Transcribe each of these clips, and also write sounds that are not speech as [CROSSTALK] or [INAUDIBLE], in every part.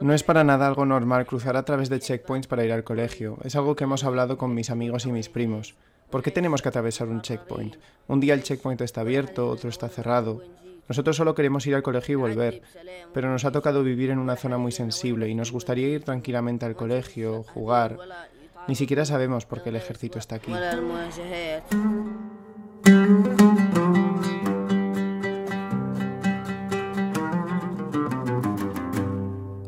No es para nada algo normal cruzar a través de checkpoints para ir al colegio. Es algo que hemos hablado con mis amigos y mis primos. ¿Por qué tenemos que atravesar un checkpoint? Un día el checkpoint está abierto, otro está cerrado. Nosotros solo queremos ir al colegio y volver, pero nos ha tocado vivir en una zona muy sensible y nos gustaría ir tranquilamente al colegio, jugar. Ni siquiera sabemos por qué el ejército está aquí.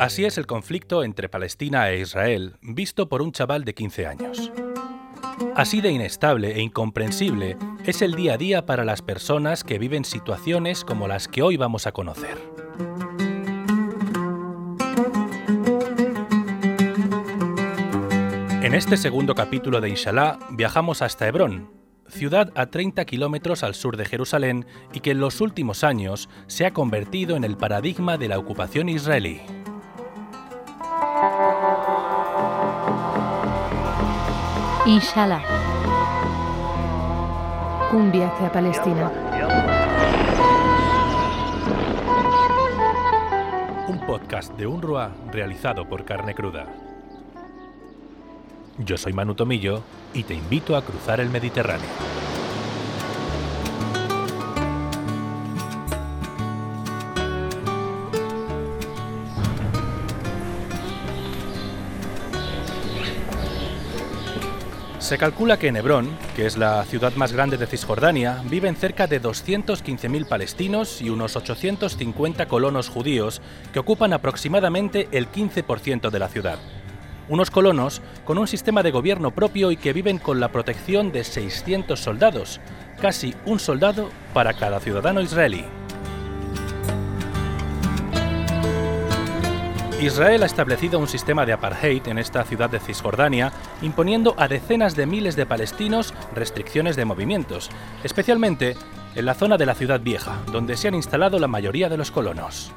Así es el conflicto entre Palestina e Israel, visto por un chaval de 15 años. Así de inestable e incomprensible es el día a día para las personas que viven situaciones como las que hoy vamos a conocer. En este segundo capítulo de Inshallah viajamos hasta Hebrón, ciudad a 30 kilómetros al sur de Jerusalén y que en los últimos años se ha convertido en el paradigma de la ocupación israelí. Inshallah. Un viaje a Palestina. Un podcast de UNRWA realizado por Carne Cruda. Yo soy Manu Tomillo y te invito a cruzar el Mediterráneo. Se calcula que en Hebrón, que es la ciudad más grande de Cisjordania, viven cerca de 215.000 palestinos y unos 850 colonos judíos que ocupan aproximadamente el 15% de la ciudad. Unos colonos con un sistema de gobierno propio y que viven con la protección de 600 soldados, casi un soldado para cada ciudadano israelí. Israel ha establecido un sistema de apartheid en esta ciudad de Cisjordania, imponiendo a decenas de miles de palestinos restricciones de movimientos, especialmente en la zona de la ciudad vieja, donde se han instalado la mayoría de los colonos.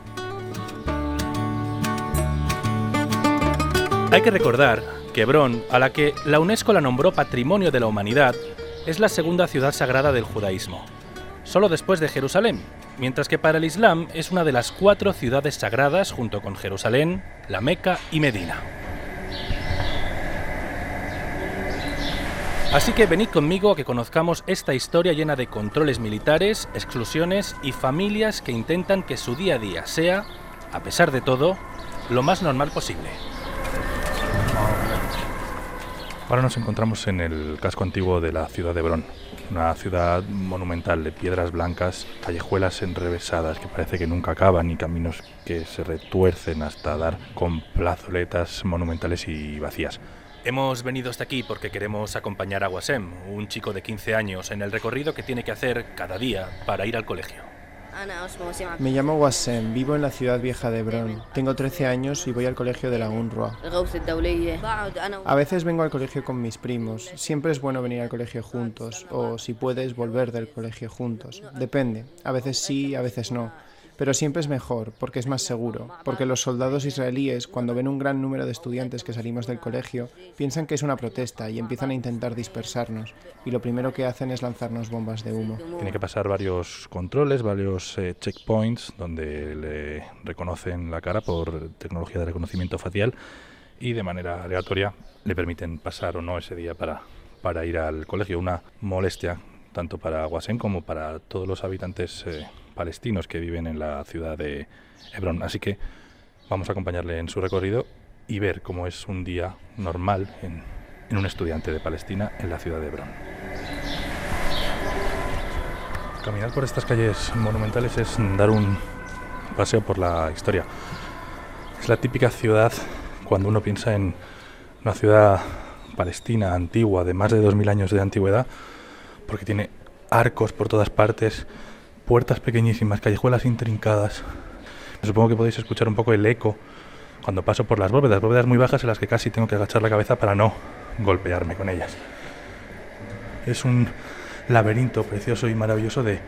Hay que recordar que Hebrón, a la que la UNESCO la nombró Patrimonio de la Humanidad, es la segunda ciudad sagrada del judaísmo, solo después de Jerusalén, mientras que para el Islam es una de las cuatro ciudades sagradas junto con Jerusalén, la Meca y Medina. Así que venid conmigo a que conozcamos esta historia llena de controles militares, exclusiones y familias que intentan que su día a día sea, a pesar de todo, lo más normal posible. Ahora nos encontramos en el casco antiguo de la ciudad de Hebrón, una ciudad monumental de piedras blancas, callejuelas enrevesadas que parece que nunca acaban y caminos que se retuercen hasta dar con plazoletas monumentales y vacías. Hemos venido hasta aquí porque queremos acompañar a Wasem, un chico de 15 años, en el recorrido que tiene que hacer cada día para ir al colegio. Me llamo Wassem, vivo en la ciudad vieja de Hebrón. Tengo 13 años y voy al colegio de la UNRWA. A veces vengo al colegio con mis primos. Siempre es bueno venir al colegio juntos, o si puedes, volver del colegio juntos. Depende. A veces sí, a veces no. Pero siempre es mejor, porque es más seguro, porque los soldados israelíes, cuando ven un gran número de estudiantes que salimos del colegio, piensan que es una protesta y empiezan a intentar dispersarnos, y lo primero que hacen es lanzarnos bombas de humo. Tiene que pasar varios controles, varios eh, checkpoints, donde le reconocen la cara por tecnología de reconocimiento facial y de manera aleatoria le permiten pasar o no ese día para, para ir al colegio. Una molestia tanto para Guasén como para todos los habitantes eh, palestinos que viven en la ciudad de Hebrón. Así que vamos a acompañarle en su recorrido y ver cómo es un día normal en, un estudiante de Palestina en la ciudad de Hebrón. Caminar por estas calles monumentales es dar un paseo por la historia. Es la típica ciudad cuando uno piensa en una ciudad palestina antigua de más de 2.000 años de antigüedad, porque tiene arcos por todas partes, puertas pequeñísimas, callejuelas intrincadas. Supongo que podéis escuchar un poco el eco cuando paso por las bóvedas, bóvedas muy bajas en las que casi tengo que agachar la cabeza para no golpearme con ellas. Es un laberinto precioso y maravilloso de,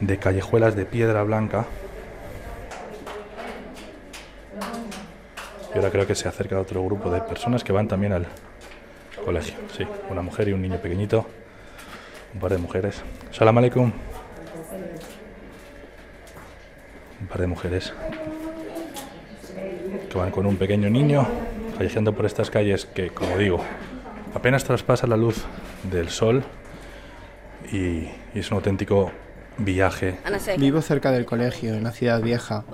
de callejuelas de piedra blanca. Y ahora creo que se acerca otro grupo de personas que van también al colegio. Sí, una mujer y un niño pequeñito, un par de mujeres. Salam aleikum un par de mujeres que van con un pequeño niño callejeando por estas calles que, como digo, apenas traspasa la luz del sol y, es un auténtico viaje. Vivo cerca del colegio, en la ciudad vieja.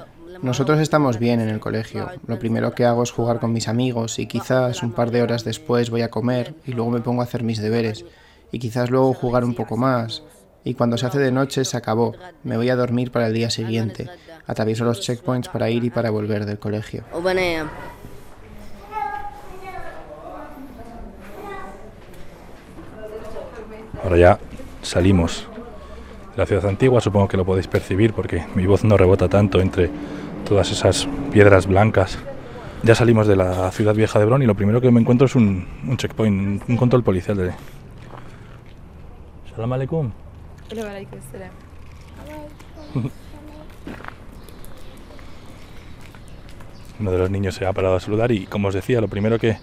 Nosotros estamos bien en el colegio. Lo primero que hago es jugar con mis amigos y quizás un par de horas después voy a comer y luego me pongo a hacer mis deberes. Y quizás luego jugar un poco más. Y cuando se hace de noche se acabó. Me voy a dormir para el día siguiente. Atravieso los checkpoints para ir y para volver del colegio. Ahora ya salimos de la ciudad antigua, supongo que lo podéis percibir porque mi voz no rebota tanto entre todas esas piedras blancas. Ya salimos de la ciudad vieja de Bron y lo primero que me encuentro es un, checkpoint, un control policial de... Salam aleikum. Uno de los niños se ha parado a saludar y, como os decía, lo primero que,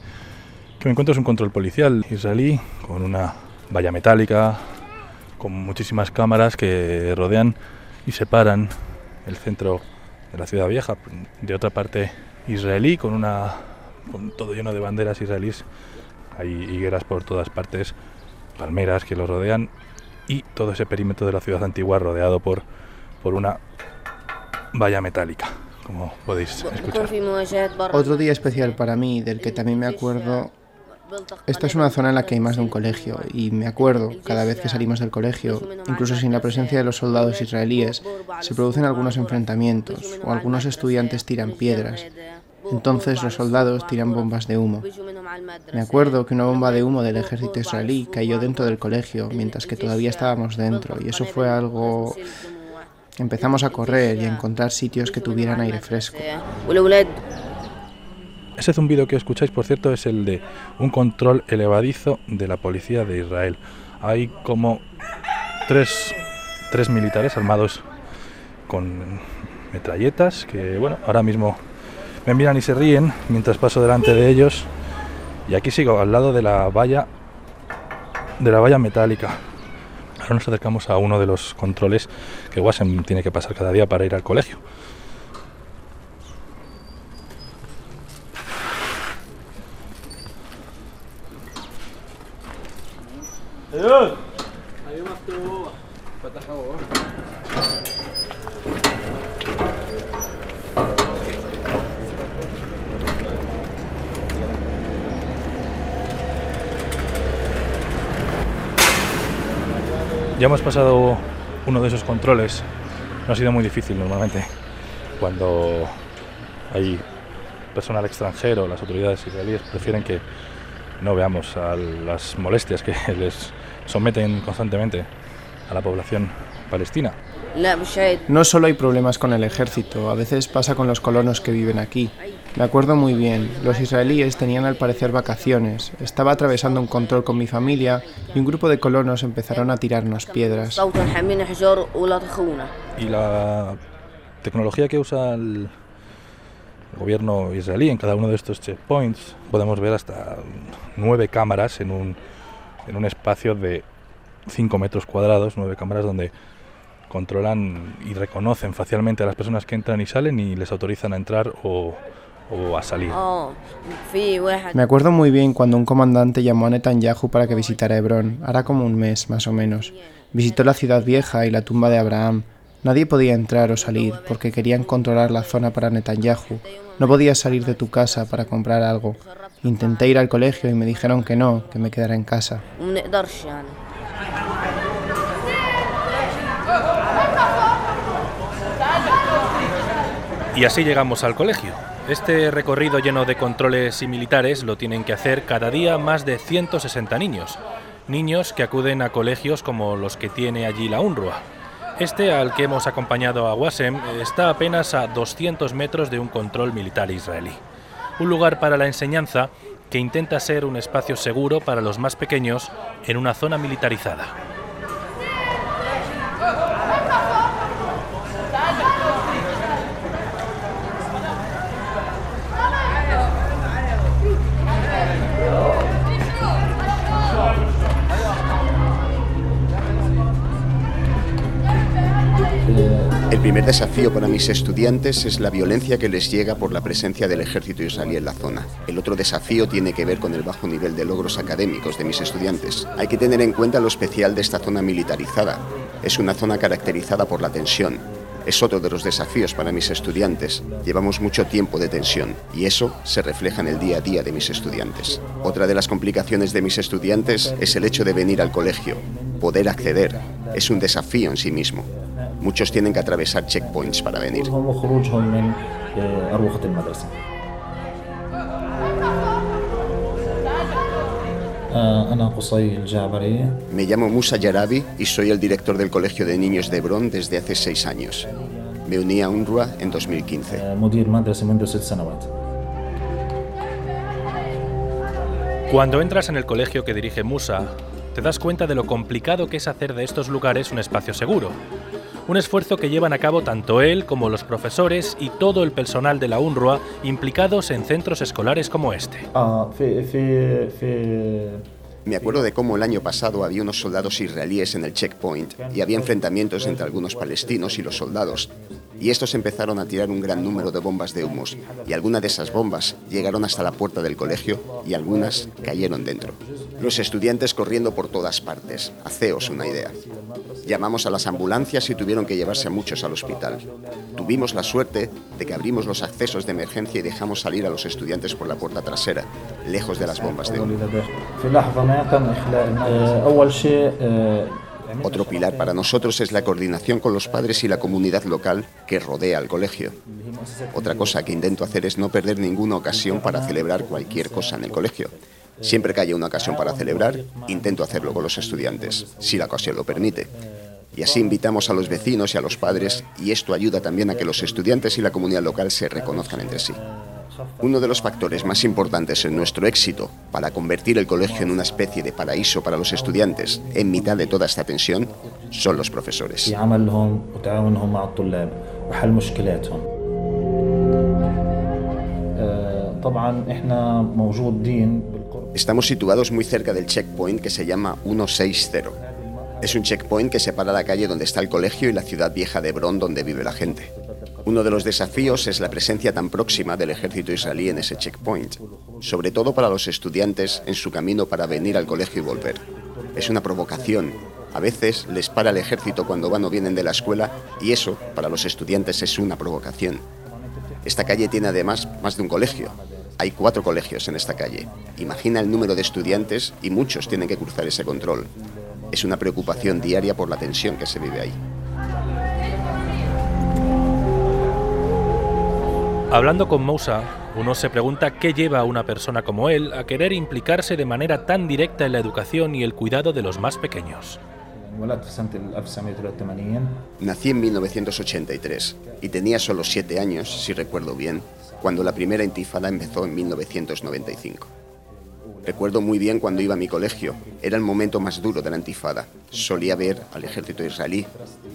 que me encuentro es un control policial israelí con una valla metálica, con muchísimas cámaras que rodean y separan el centro de la ciudad vieja de otra parte israelí con una con todo lleno de banderas israelíes. Hay higueras por todas partes palmeras que lo rodean y todo ese perímetro de la ciudad antigua rodeado por por una valla metálica como podéis escuchar otro día especial para mí del que también me acuerdo esta es una zona en la que hay más de un colegio y me acuerdo, cada vez que salimos del colegio, incluso sin la presencia de los soldados israelíes, se producen algunos enfrentamientos o algunos estudiantes tiran piedras. Entonces los soldados tiran bombas de humo. Me acuerdo que una bomba de humo del ejército israelí cayó dentro del colegio mientras que todavía estábamos dentro y eso fue algo... Empezamos a correr y a encontrar sitios que tuvieran aire fresco. Ese zumbido que escucháis, por cierto, es el de un control elevadizo de la policía de Israel. Hay como tres, tres militares armados con metralletas que, bueno, ahora mismo me miran y se ríen mientras paso delante de ellos. Y aquí sigo al lado de la valla de la valla metálica. Ahora nos acercamos a uno de los controles que Wasem tiene que pasar cada día para ir al colegio. Ya hemos pasado uno de esos controles. No ha sido muy difícil normalmente. Cuando hay personal extranjero, las autoridades israelíes prefieren que no veamos a las molestias que [LAUGHS] les someten constantemente a la población palestina. No solo hay problemas con el ejército, a veces pasa con los colonos que viven aquí. Me acuerdo muy bien, los israelíes tenían al parecer vacaciones, estaba atravesando un control con mi familia y un grupo de colonos empezaron a tirarnos piedras. Y la tecnología que usa el gobierno israelí en cada uno de estos checkpoints, podemos ver hasta nueve cámaras en un, en un espacio de 5 metros cuadrados, nueve cámaras donde controlan y reconocen facialmente a las personas que entran y salen y les autorizan a entrar o, o a salir. Oh, Me acuerdo muy bien cuando un comandante llamó a Netanyahu para que visitara Hebrón, hará como un mes más o menos. Visitó la ciudad vieja y la tumba de Abraham. Nadie podía entrar o salir porque querían controlar la zona para Netanyahu. No podías salir de tu casa para comprar algo. Intenté ir al colegio y me dijeron que no, que me quedara en casa. Y así llegamos al colegio. Este recorrido lleno de controles y militares lo tienen que hacer cada día más de 160 niños. Niños que acuden a colegios como los que tiene allí la UNRWA. Este, al que hemos acompañado a Wasem, está apenas a 200 metros de un control militar israelí. Un lugar para la enseñanza que intenta ser un espacio seguro para los más pequeños en una zona militarizada. Primer desafío para mis estudiantes es la violencia que les llega por la presencia del ejército israelí en la zona. El otro desafío tiene que ver con el bajo nivel de logros académicos de mis estudiantes. Hay que tener en cuenta lo especial de esta zona militarizada. Es una zona caracterizada por la tensión, es otro de los desafíos para mis estudiantes. Llevamos mucho tiempo de tensión y eso se refleja en el día a día de mis estudiantes. Otra de las complicaciones de mis estudiantes es el hecho de venir al colegio. Poder acceder es un desafío en sí mismo. Muchos tienen que atravesar checkpoints para venir. Me llamo Musa Yarabi y soy el director del Colegio de Niños de Hebrón desde hace seis años. Me uní a UNRWA en 2015. Cuando entras en el colegio que dirige Musa, te das cuenta de lo complicado que es hacer de estos lugares un espacio seguro. Un esfuerzo que llevan a cabo tanto él como los profesores y todo el personal de la UNRWA implicados en centros escolares como este. Ah, Me acuerdo de cómo el año pasado había unos soldados israelíes en el checkpoint y había enfrentamientos entre algunos palestinos y los soldados y estos empezaron a tirar un gran número de bombas de humos, y algunas de esas bombas llegaron hasta la puerta del colegio y algunas cayeron dentro. Los estudiantes corriendo por todas partes. Haceos una idea. Llamamos a las ambulancias y tuvieron que llevarse a muchos al hospital. Tuvimos la suerte de que abrimos los accesos de emergencia y dejamos salir a los estudiantes por la puerta trasera, lejos de las bombas de humo. Otro pilar para nosotros es la coordinación con los padres y la comunidad local que rodea al colegio. Otra cosa que intento hacer es no perder ninguna ocasión para celebrar cualquier cosa en el colegio. Siempre que haya una ocasión para celebrar, intento hacerlo con los estudiantes, si la ocasión lo permite. Y así invitamos a los vecinos y a los padres y esto ayuda también a que los estudiantes y la comunidad local se reconozcan entre sí. Uno de los factores más importantes en nuestro éxito para convertir el colegio en una especie de paraíso para los estudiantes en mitad de toda esta tensión son los profesores. Estamos situados muy cerca del checkpoint que se llama 160. Es un checkpoint que separa la calle donde está el colegio y la ciudad vieja de Hebrón donde vive la gente. Uno de los desafíos es la presencia tan próxima del ejército israelí en ese checkpoint, sobre todo para los estudiantes en su camino para venir al colegio y volver. Es una provocación. A veces les para el ejército cuando van o vienen de la escuela y eso, para los estudiantes, es una provocación. Esta calle tiene además más de un colegio. Hay cuatro colegios en esta calle. Imagina el número de estudiantes y muchos tienen que cruzar ese control. Es una preocupación diaria por la tensión que se vive ahí. Hablando con Moussa, uno se pregunta qué lleva a una persona como él a querer implicarse de manera tan directa en la educación y el cuidado de los más pequeños. Nací en 1983 y tenía solo siete años, si recuerdo bien, cuando la primera intifada empezó en 1995. Recuerdo muy bien cuando iba a mi colegio. Era el momento más duro de la intifada. Solía ver al ejército israelí.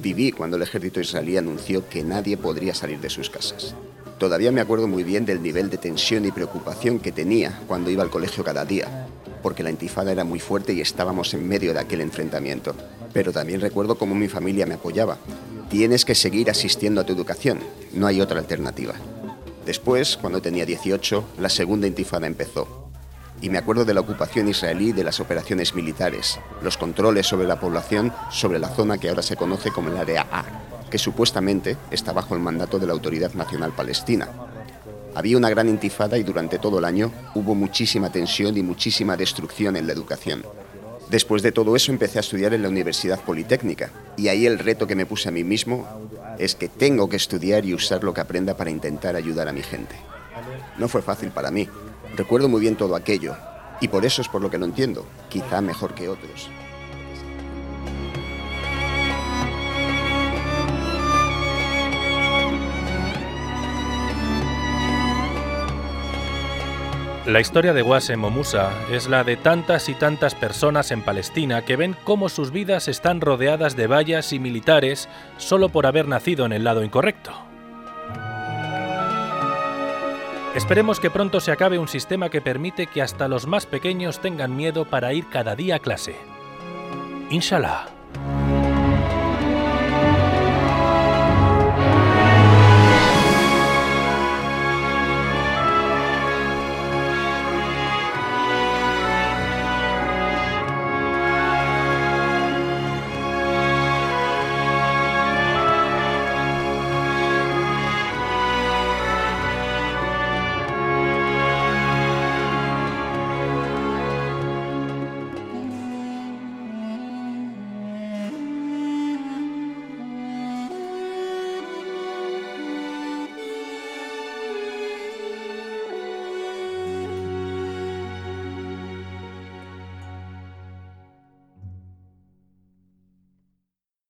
Viví cuando el ejército israelí anunció que nadie podría salir de sus casas. Todavía me acuerdo muy bien del nivel de tensión y preocupación que tenía cuando iba al colegio cada día, porque la intifada era muy fuerte y estábamos en medio de aquel enfrentamiento. Pero también recuerdo cómo mi familia me apoyaba. Tienes que seguir asistiendo a tu educación, no hay otra alternativa. Después, cuando tenía 18, la segunda intifada empezó. Y me acuerdo de la ocupación israelí de las operaciones militares, los controles sobre la población sobre la zona que ahora se conoce como el área A, que supuestamente está bajo el mandato de la Autoridad Nacional Palestina. Había una gran intifada y durante todo el año hubo muchísima tensión y muchísima destrucción en la educación. Después de todo eso empecé a estudiar en la Universidad Politécnica y ahí el reto que me puse a mí mismo es que tengo que estudiar y usar lo que aprenda para intentar ayudar a mi gente. No fue fácil para mí. Recuerdo muy bien todo aquello y por eso es por lo que lo entiendo, quizá mejor que otros. La historia de Wasem o Musa es la de tantas y tantas personas en Palestina que ven cómo sus vidas están rodeadas de vallas y militares solo por haber nacido en el lado incorrecto. Esperemos que pronto se acabe un sistema que permite que hasta los más pequeños tengan miedo para ir cada día a clase. Inshallah.